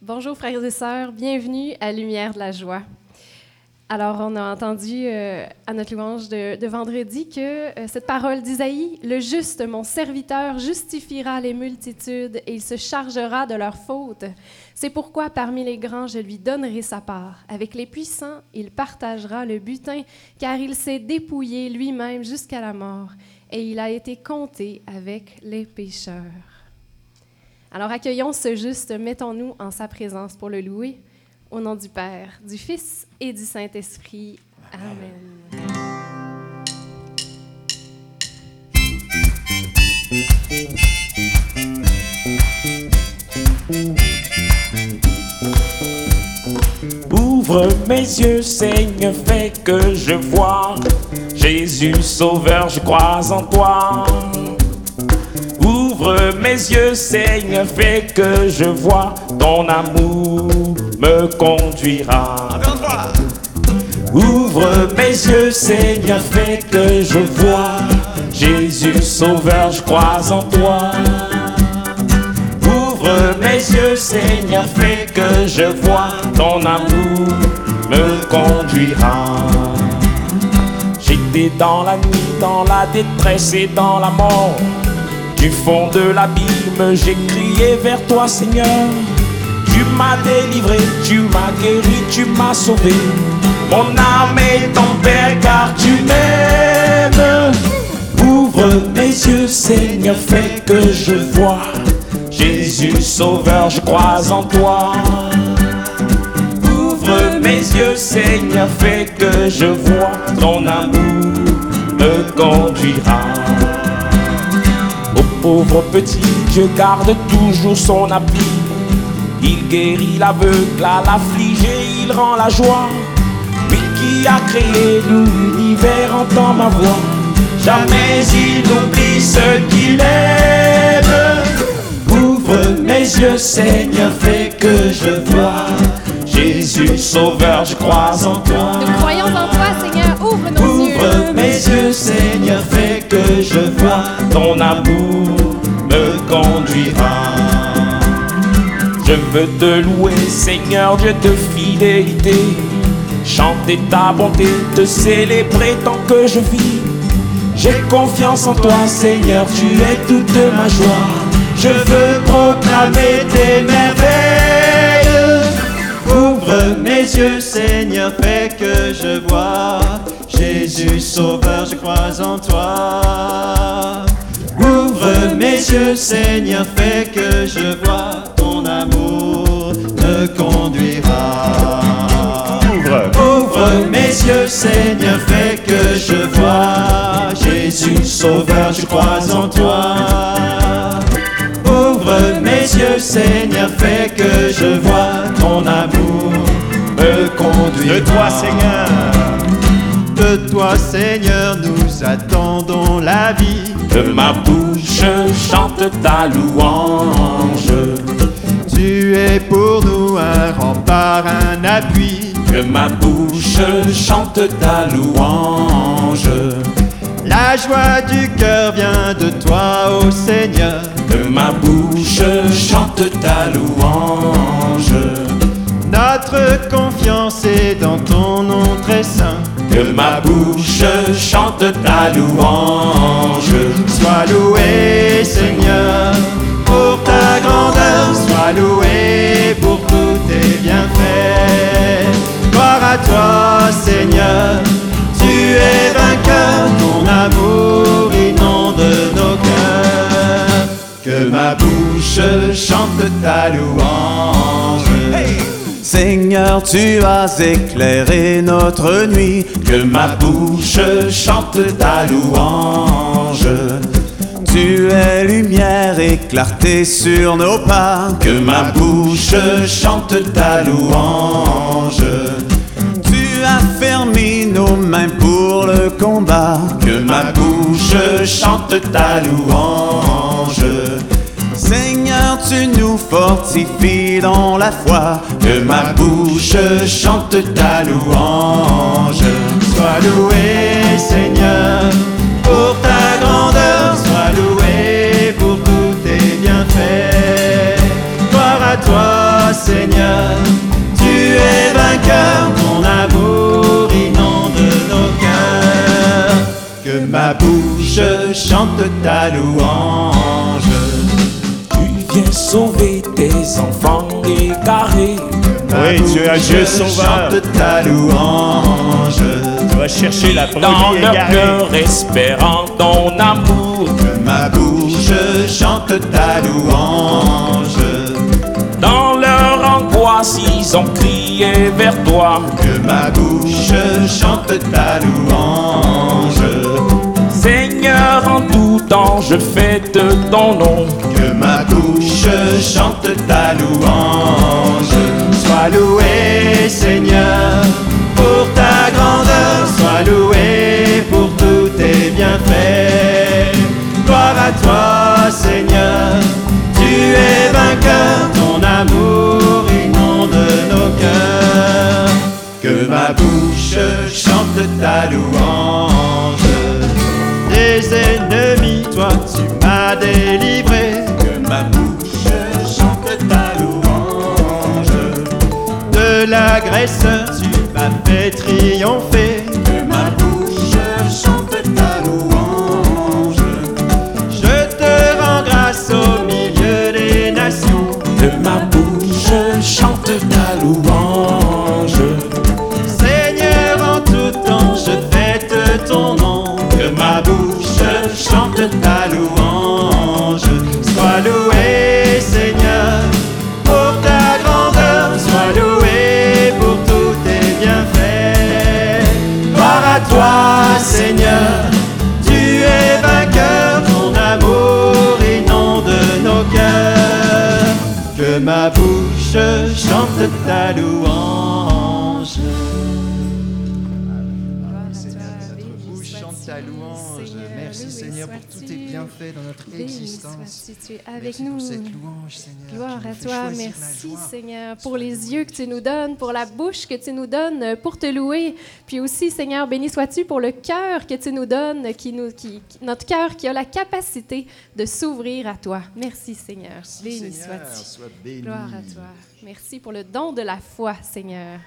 Bonjour frères et sœurs, bienvenue à Lumière de la joie. Alors, on a entendu euh, à notre louange de, vendredi que euh, cette parole d'Isaïe, le juste, mon serviteur, justifiera les multitudes et il se chargera de leurs fautes. C'est pourquoi parmi les grands, je lui donnerai sa part. Avec les puissants, il partagera le butin, car il s'est dépouillé lui-même jusqu'à la mort et il a été compté avec les pécheurs. Alors accueillons ce juste, mettons-nous en sa présence pour le louer. Au nom du Père, du Fils et du Saint-Esprit. Amen. Ouvre mes yeux, Seigneur, fais que je vois. Jésus Sauveur, je crois en toi. Ouvre mes yeux, Seigneur, fais que je vois ton amour me conduira. Ouvre mes yeux, Seigneur, fais que je vois Jésus Sauveur, je crois en toi. Ouvre mes yeux, Seigneur, fais que je vois ton amour me conduira. J'étais dans la nuit, dans la détresse et dans la mort. Du fond de l'abîme, j'ai crié vers toi, Seigneur. Tu m'as délivré, tu m'as guéri, tu m'as sauvé. Mon âme est ton Père car tu m'aimes. Ouvre mes yeux, Seigneur, fais que je vois. Jésus Sauveur, je crois en toi. Ouvre mes yeux, Seigneur, fais que je vois. Ton amour me conduira. Au pauvre petit, Dieu garde toujours son appui. Il guérit l'aveugle, à l'affligé, il rend la joie. Lui qui a créé l'univers entend ma voix. Jamais il n'oublie ce qu'il aime. Ouvre mes yeux, Seigneur, fais que je vois. Jésus, Sauveur, je crois en toi. Nous croyons en toi, Seigneur, ouvre nos yeux. Ouvre mes yeux, Seigneur, fais que je vois. Ton amour veux te louer, Seigneur Dieu de fidélité. Chanter ta bonté, te célébrer tant que je vis. J'ai confiance en toi, Seigneur, tu es toute ma joie. Je veux proclamer tes merveilles. Ouvre mes yeux, Seigneur, fais que je vois. Jésus Sauveur, je crois en toi. Ouvre mes yeux, Seigneur, fais que je vois Sauveur, je crois en toi. Ouvre mes yeux, Seigneur, fais que je vois ton amour me conduira. De toi, Seigneur. De toi, Seigneur, nous attendons la vie. De ma bouche chante ta louange tu es pour nous un rempart, un appui. Que ma bouche chante ta louange. La joie du cœur vient de toi, ô Seigneur. Que ma bouche chante ta louange. Notre confiance est dans ton nom très saint. Que ma bouche chante ta louange. Sois loué, Seigneur pour ta grandeur, sois loué pour tous tes bienfaits. Gloire à toi, bouche chante ta louange. Seigneur, tu as éclairé notre nuit. Que ma bouche chante ta louange. Tu es lumière et clarté sur nos pas. Que ma bouche chante ta louange. Tu as fermé nos mains pour le combat. Que ma bouche chante ta louange. Seigneur, tu nous fortifies dans la foi. Que ma bouche chante ta louange. Sois loué, Seigneur, pour ta grandeur. Seigneur. Tu es vainqueur, ton amour inonde nos cœurs. Que ma bouche chante ta louange. Sauver tes enfants égarés. Oui, tu es un Dieu sauveur. Chante ta louange. Tu vas chercher la Dans brebis leur égarée. cœur espérant ton amour. Que ma bouche chante ta louange. Dans leur angoisse, ils ont crié vers toi. Que ma bouche chante ta louange. Seigneur, en tout temps, je fête ton nom. Que ma bouche chante ta louange. Sois loué, Seigneur, pour ta grandeur. Sois loué pour tous tes bienfaits. Gloire à toi, Seigneur. Tu es vainqueur, ton amour inonde nos cœurs. Que ma bouche chante ta louange. Des ennemis, toi tu m'as délivré. Que ma bouche chante ta louange. De l'agresseur, tu m'as fait triompher. Ta louange. Notre bouche chante ta louange. Merci Seigneur pour tous tes bienfaits dans notre Béni existence. sois-tu, tu es avec Merci nous. pour cette louange, Seigneur. Gloire à toi, merci. Seigneur pour les yeux que tu nous donnes, pour la bouche que tu nous donnes, pour te louer. Puis aussi, Seigneur, béni sois-tu pour le cœur que tu nous donnes, qui nous, qui, notre cœur qui a la capacité de s'ouvrir à toi. Merci Seigneur, Merci, béni sois-tu. sois béni. Gloire à toi. Merci pour le don de la foi, Seigneur.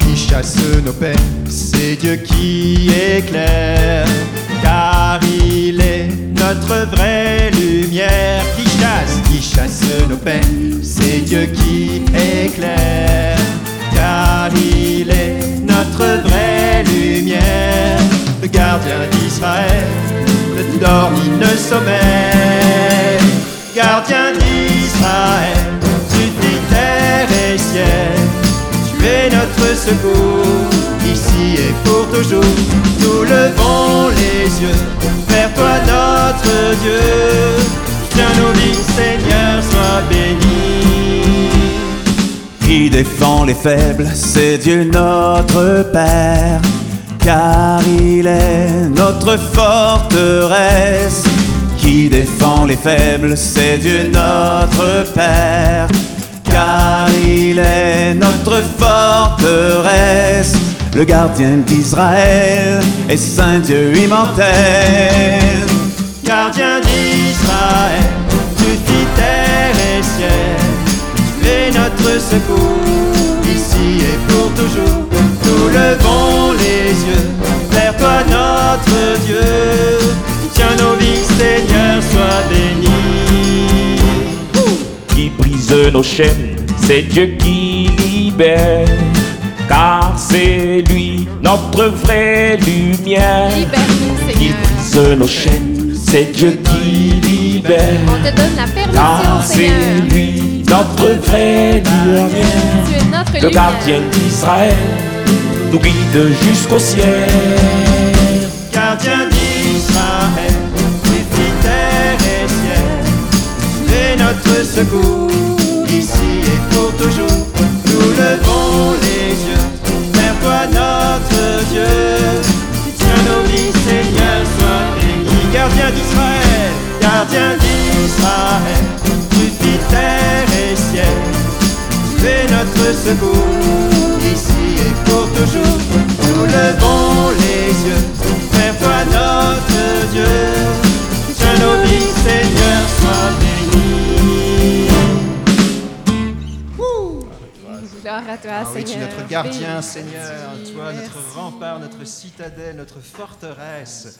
qui chasse nos peines, c'est Dieu qui éclaire, car il est notre vraie lumière. Qui chasse, qui chasse nos peines, c'est Dieu qui éclaire, car il est notre vraie lumière. Le gardien d'Israël ne dort ni ne gardien d'Israël, tu fis terre et ciel. Tu es notre secours, ici et pour toujours. Nous levons les yeux vers toi, notre Dieu. Défend les faibles, c'est Dieu notre Père, car il est notre forteresse. Qui défend les faibles, c'est Dieu notre Père, car il est notre forteresse. Le gardien d'Israël est Saint Dieu immortel. Gardien d'Israël, tu fis terre et ciel. Tu es notre secours, toujours. Nous levons les yeux vers toi, notre Dieu. Tiens nos vies, Seigneur, sois béni. qui brise nos chaînes, c'est Dieu qui libère, car c'est lui notre vraie lumière. Qui brise nos chaînes, c'est Dieu qui libère, On te donne la permission, car c'est Seigneur. lui notre vraie lumière. Le gardien d'Israël nous guide jusqu'au ciel. Gardien d'Israël, tu fis terre et ciel. Tu es notre secours, ici et pour toujours. Nous levons les yeux vers toi, notre Dieu. Tiens nos vies, Seigneur, sois béni. Gardien d'Israël, gardien d'Israël, secours, ici et pour toujours. Nous levons les yeux toi, Ah oui, tu es notre gardien, Béni Seigneur, toi, Merci. notre rempart, notre citadelle, notre forteresse.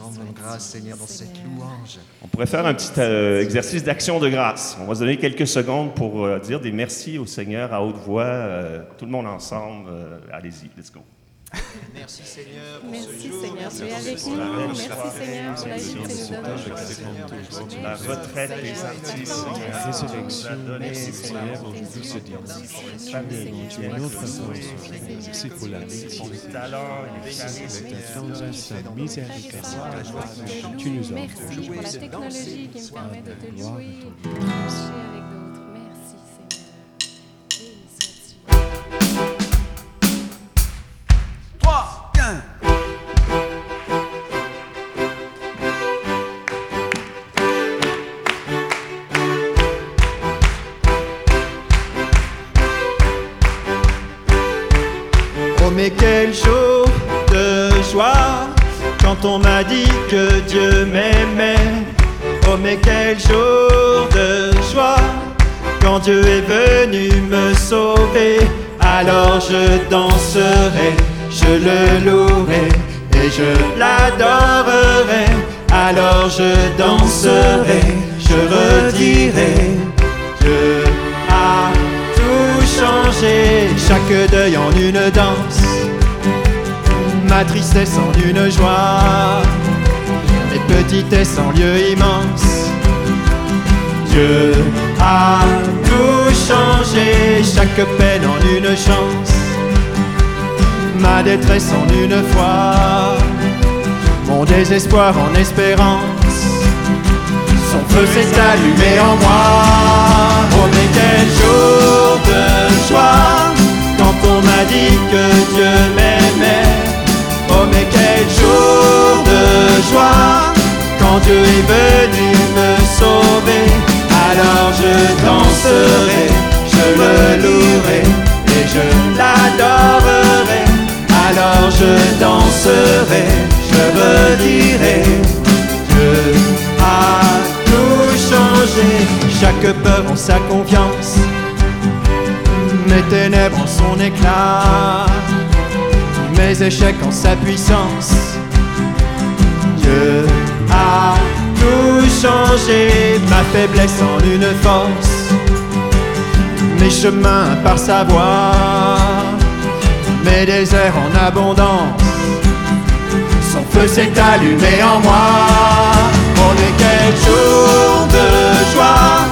Rendons grâce, Seigneur, dans cette louange. On pourrait faire un petit euh, exercice d'action de grâce. On va se donner quelques secondes pour euh, dire des merci au Seigneur à haute voix, euh, tout le monde ensemble. Euh, Allez-y, let's go. Merci, Seigneur, pour Merci ce jour. Seigneur, tu es pour avec nous. Merci Seigneur pour la vie que tu nous donnes. aujourd'hui. La retraite des Seigneur, artistes, la résurrection, Merci Seigneur aujourd'hui. Seigneur, Tu es notre force. Merci pour la charismes. Ta ta miséricorde. Tu nous as Merci pour la technologie qui me permet de te louer, de marcher avec on m'a dit que Dieu m'aimait. Oh mais quel jour de joie quand Dieu est venu me sauver. Alors je danserai, je le louerai et je l'adorerai. Alors je danserai, je redirai. Dieu a tout changé, chaque deuil en une danse, ma tristesse en une joie, mes petitesses en lieu immense. Dieu a tout changé, chaque peine en une chance, ma détresse en une foi, mon désespoir en espérance. Son feu s'est allumé en moi. Quand Dieu est venu me sauver. Alors je danserai, je le louerai et je l'adorerai. Alors je danserai, je redirai. Dieu a tout changé, chaque peur en sa confiance, mes ténèbres en son éclat, mes échecs en sa puissance. Dieu changé, ma faiblesse en une force, mes chemins par sa voix, mes déserts en abondance. Son feu s'est allumé en moi. Oh mais quel jour de joie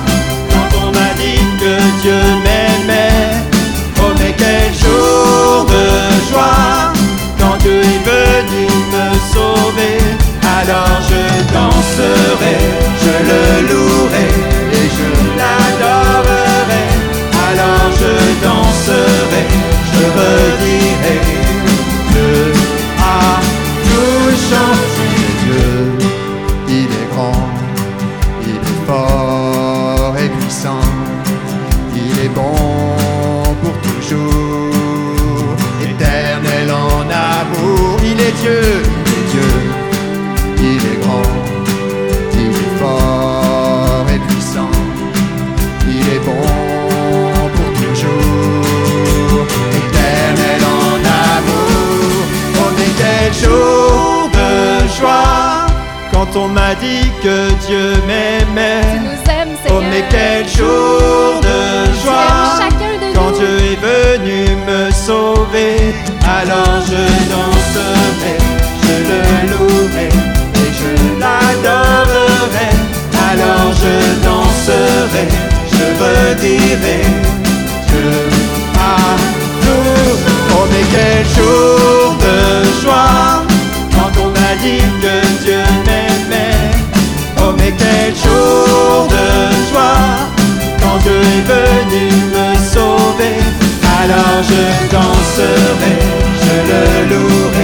quand on m'a dit que Dieu m'aimait. Oh mais quel jour de joie quand Dieu est venu me sauver. Alors je danserai, je le louerai et je l'adorerai. Alors je danserai, je redirai. Dieu a tout changé. Dieu, il est grand, il est fort et puissant. Il est bon pour toujours, éternel en amour. Il est Dieu, il est Dieu, quand on m'a dit que Dieu Tu m'aimait. nous aimes, Seigneur. Oh mais quel jour de joie quand nous. Dieu est venu me sauver. Alors je danserai, je le louerai et je l'adorerai. Alors je danserai, je redirai. Dieu a tout. Oh mais quel jour Dieu est venu me sauver. Alors je danserai, je le louerai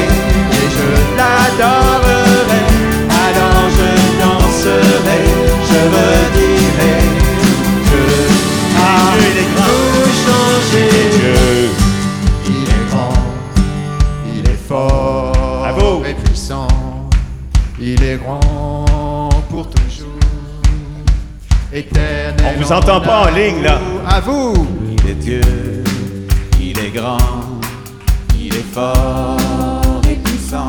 On vous entend pas en ligne, là. À vous. Il est Dieu, est grand, il est fort et puissant,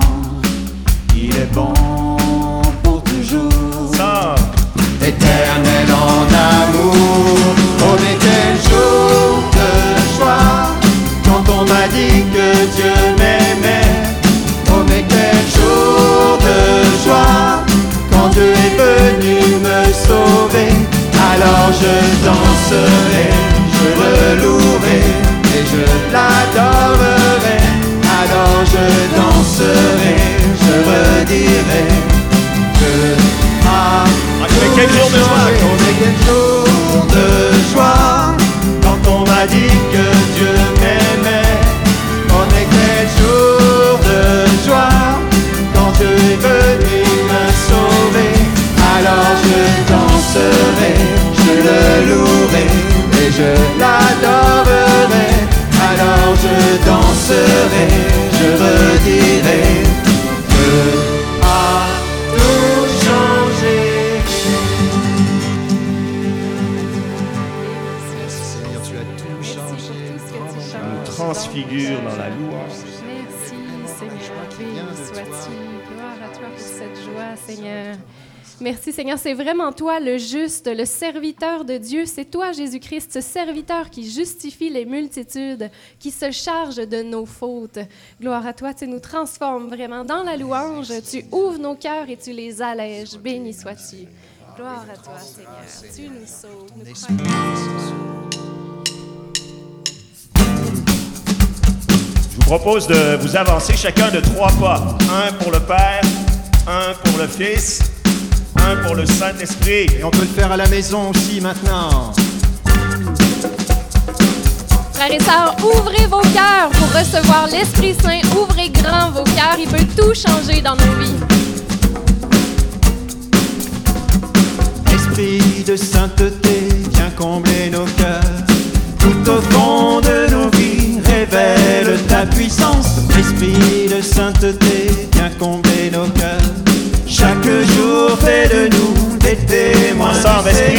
il est bon pour toujours. Ça, Éternel en amour, je danserai, je le louerai Et je l'adorerai. Alors je danserai, je redirai. Que ah, mais quel jour de joie quel jour de vraiment toi, le juste, le serviteur de Dieu. C'est toi, Jésus-Christ, ce serviteur qui justifie les multitudes, qui se charge de nos fautes. Gloire à toi. Tu nous transformes vraiment dans la louange. Tu ouvres nos cœurs et tu les allèges. Béni sois-tu. Gloire à toi, Seigneur. Tu nous sauves. Je vous propose de vous avancer chacun de trois pas. Un pour le Père, un pour le Fils, un pour le Saint-Esprit. Et on peut le faire à la maison aussi maintenant. Frères et sœurs, ouvrez vos cœurs pour recevoir l'Esprit Saint. Ouvrez grand vos cœurs. Il peut tout changer dans nos vies. Esprit de sainteté, viens combler nos cœurs. Tout au fond de nos vies, révèle ta puissance. Esprit de sainteté, fais de nous des témoins. Ensemble, esprit.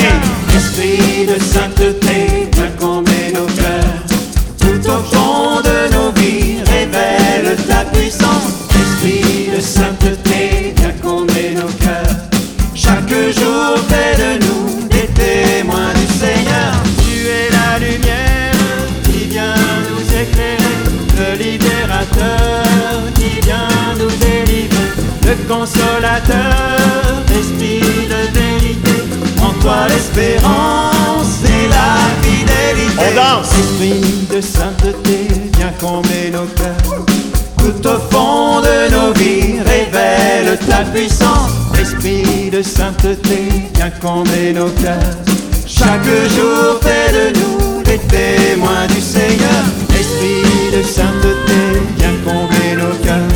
Esprit de sainteté, l'espérance et la fidélité. On danse. Esprit de sainteté, viens combler nos cœurs. Tout au fond de nos vies, révèle ta puissance. Esprit de sainteté, viens combler nos cœurs. Chaque jour, fais de nous des témoins du Seigneur. Esprit de sainteté, viens combler nos cœurs.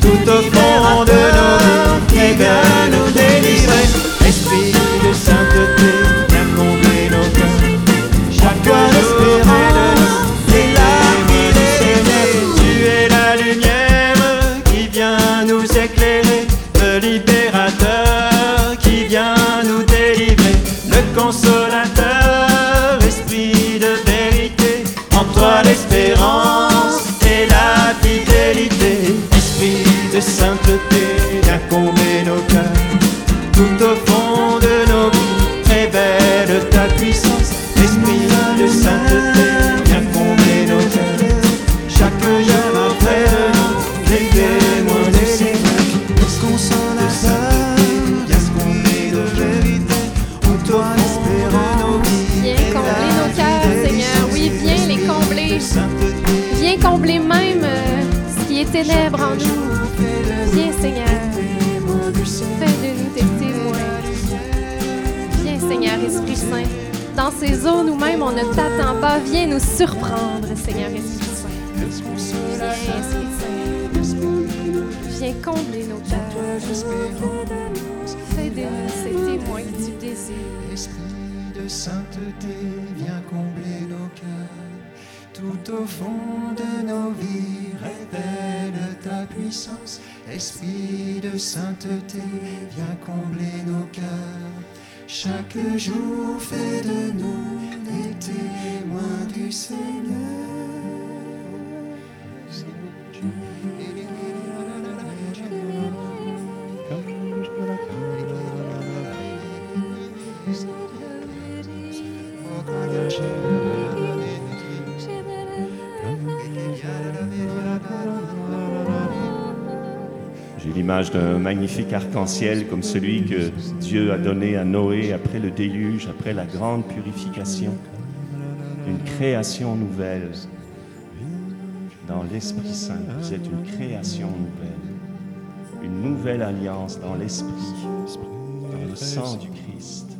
Tout au fond de nos vies, révèle nous ne t'attend pas. Viens nous surprendre, Seigneur, Esprit Saint. Viens, Esprit. Viens combler nos cœurs. Fais de nous ces témoins que tu désires. Esprit de sainteté, viens combler nos cœurs. Tout au fond de nos vies, révèle ta puissance. Esprit de sainteté, viens combler nos cœurs. Chaque jour, fais de nous des témoins du Seigneur. L'image d'un magnifique arc-en-ciel comme celui que Dieu a donné à Noé après le déluge, après la grande purification, une création nouvelle dans l'Esprit Saint. Vous êtes une création nouvelle, une nouvelle alliance dans l'Esprit, dans le sang du Christ,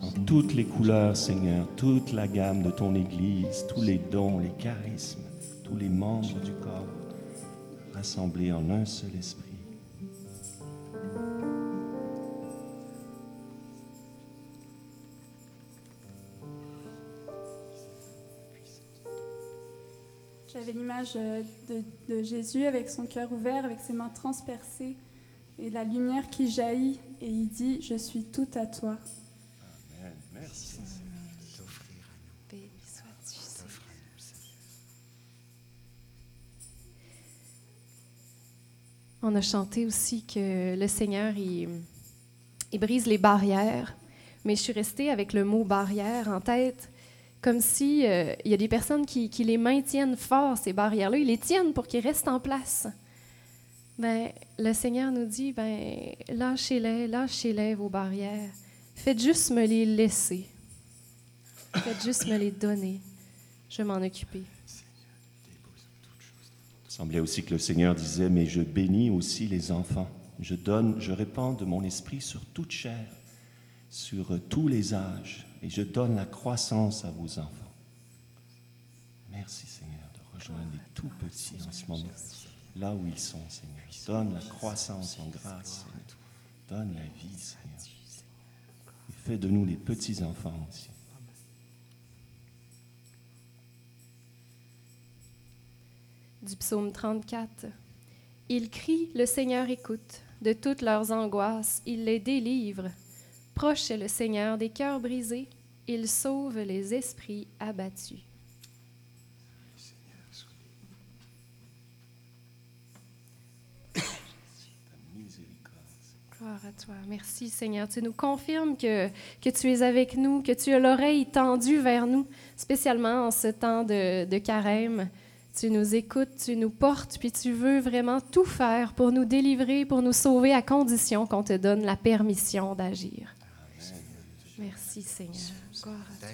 dans toutes les couleurs, Seigneur, toute la gamme de ton Église, tous les dons, les charismes, tous les membres du corps rassemblés en un seul esprit. J'avais l'image euh, de, de Jésus avec son cœur ouvert, avec ses mains transpercées et la lumière qui jaillit et il dit Je suis tout à toi. Amen. Merci. Béni sois-tu, Seigneur. On a chanté aussi que le Seigneur, il, il brise les barrières, mais je suis restée avec le mot barrière en tête, comme si euh, il y a des personnes qui, les maintiennent fort, ces barrières-là, ils les tiennent pour qu'ils restent en place. Ben, le Seigneur nous dit, ben, lâchez-les, lâchez-les vos barrières. Faites juste me les laisser. Faites juste me les donner. Je vais m'en occuper. Il semblait aussi que le Seigneur disait, mais je bénis aussi les enfants. Je donne, je répands de mon esprit sur toute chair, sur tous les âges, et je donne la croissance à vos enfants. Merci Seigneur de rejoindre les tout petits en ce moment, là où ils sont, Seigneur. Donne la croissance en grâce, Seigneur. Donne la vie, Seigneur. Et fais de nous les petits enfants aussi. du psaume 34. Ils crient, le Seigneur écoute. De toutes leurs angoisses, il les délivre. Proche est le Seigneur des cœurs brisés. Il sauve les esprits abattus. Gloire à toi. Merci Seigneur. Tu nous confirmes que, que tu es avec nous, que tu as l'oreille tendue vers nous, spécialement en ce temps de, de carême. Tu nous écoutes, tu nous portes, puis tu veux vraiment tout faire pour nous délivrer, pour nous sauver, à condition qu'on te donne la permission d'agir. Merci Seigneur. Gloire à toi.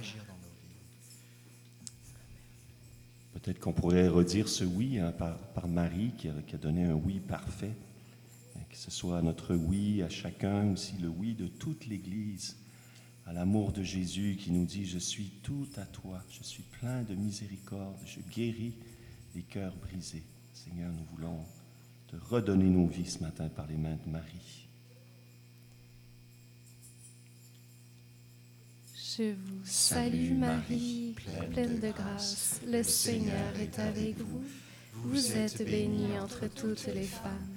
Peut-être qu'on pourrait redire ce oui hein, par, par Marie qui a, qui a donné un oui parfait. Que ce soit notre oui à chacun, aussi le oui de toute l'Église, à l'amour de Jésus qui nous dit, je suis tout à toi, je suis plein de miséricorde, je guéris les cœurs brisés. Seigneur, nous voulons te redonner nos vies ce matin par les mains de Marie. Je vous salue Marie, pleine de grâce. Le Seigneur est avec vous. Vous êtes bénie entre toutes les femmes.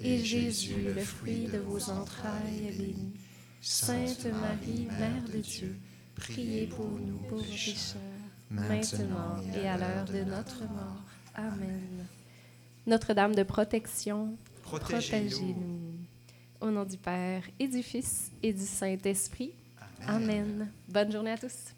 Et Jésus, le fruit de vos entrailles, est béni. Sainte Marie, Mère de Dieu, priez pour nous pauvres pécheurs, maintenant et à l'heure de notre mort. Amen. Notre-Dame de protection, protégez-nous. Au nom du Père et du Fils et du Saint-Esprit. Amen. Bonne journée à tous.